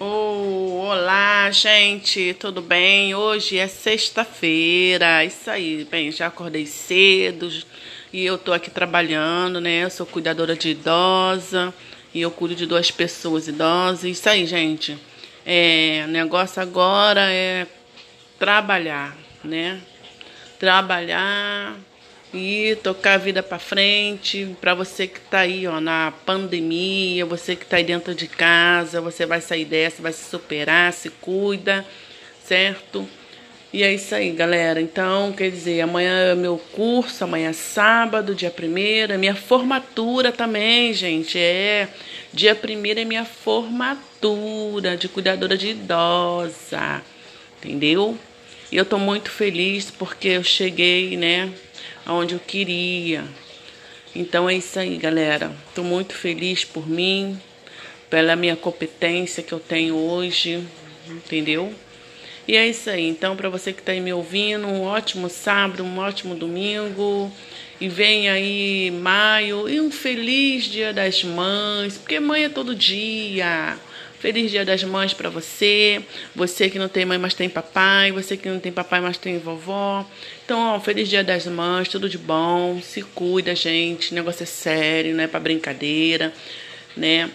Oh, olá, gente, tudo bem? Hoje é sexta-feira, isso aí, bem, já acordei cedo e eu tô aqui trabalhando, né? Eu sou cuidadora de idosa e eu cuido de duas pessoas idosas, isso aí, gente. É, o negócio agora é trabalhar, né? Trabalhar e tocar a vida para frente. Para você que está aí, ó, na pandemia, você que está aí dentro de casa, você vai sair dessa, vai se superar, se cuida, certo? E é isso aí, galera. Então, quer dizer, amanhã é meu curso, amanhã é sábado, dia primeiro, é minha formatura também, gente. É dia primeiro é minha formatura de cuidadora de idosa, entendeu? E eu tô muito feliz porque eu cheguei, né, aonde eu queria. Então é isso aí, galera. Tô muito feliz por mim, pela minha competência que eu tenho hoje, entendeu? E é isso aí. Então, para você que está aí me ouvindo, um ótimo sábado, um ótimo domingo. E vem aí maio e um feliz Dia das Mães, porque mãe é todo dia. Feliz Dia das Mães para você. Você que não tem mãe, mas tem papai. Você que não tem papai, mas tem vovó. Então, ó, feliz Dia das Mães, tudo de bom. Se cuida, gente. Negócio é sério, não é para brincadeira, né?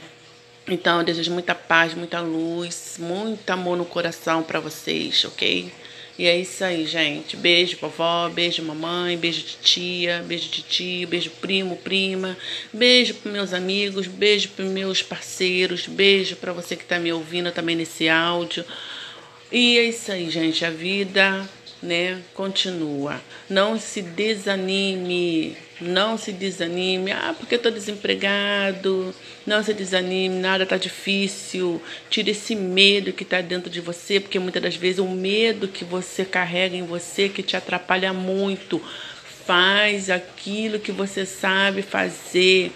Então, eu desejo muita paz, muita luz, muito amor no coração para vocês, ok? E é isso aí, gente. Beijo, vovó, beijo, mamãe, beijo tia, beijo tio, beijo primo, prima, beijo para meus amigos, beijo para meus parceiros, beijo para você que está me ouvindo também nesse áudio. E é isso aí, gente. A vida né, continua. Não se desanime, não se desanime. Ah, porque tô desempregado. Não se desanime, nada tá difícil. Tire esse medo que tá dentro de você, porque muitas das vezes o medo que você carrega em você que te atrapalha muito. Faz aquilo que você sabe fazer.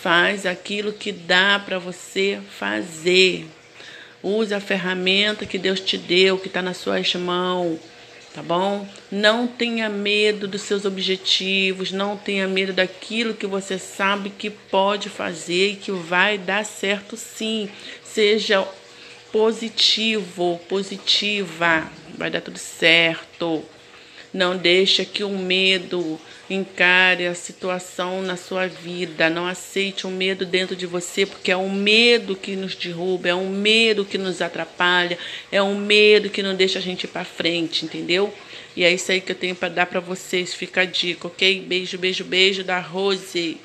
Faz aquilo que dá para você fazer. Use a ferramenta que Deus te deu, que está nas suas mãos tá bom? Não tenha medo dos seus objetivos, não tenha medo daquilo que você sabe que pode fazer e que vai dar certo sim. Seja positivo, positiva, vai dar tudo certo. Não deixa que o medo encare a situação na sua vida. Não aceite o medo dentro de você, porque é um medo que nos derruba, é um medo que nos atrapalha, é um medo que não deixa a gente ir para frente, entendeu? E é isso aí que eu tenho para dar para vocês. Fica a dica, ok? Beijo, beijo, beijo da Rose.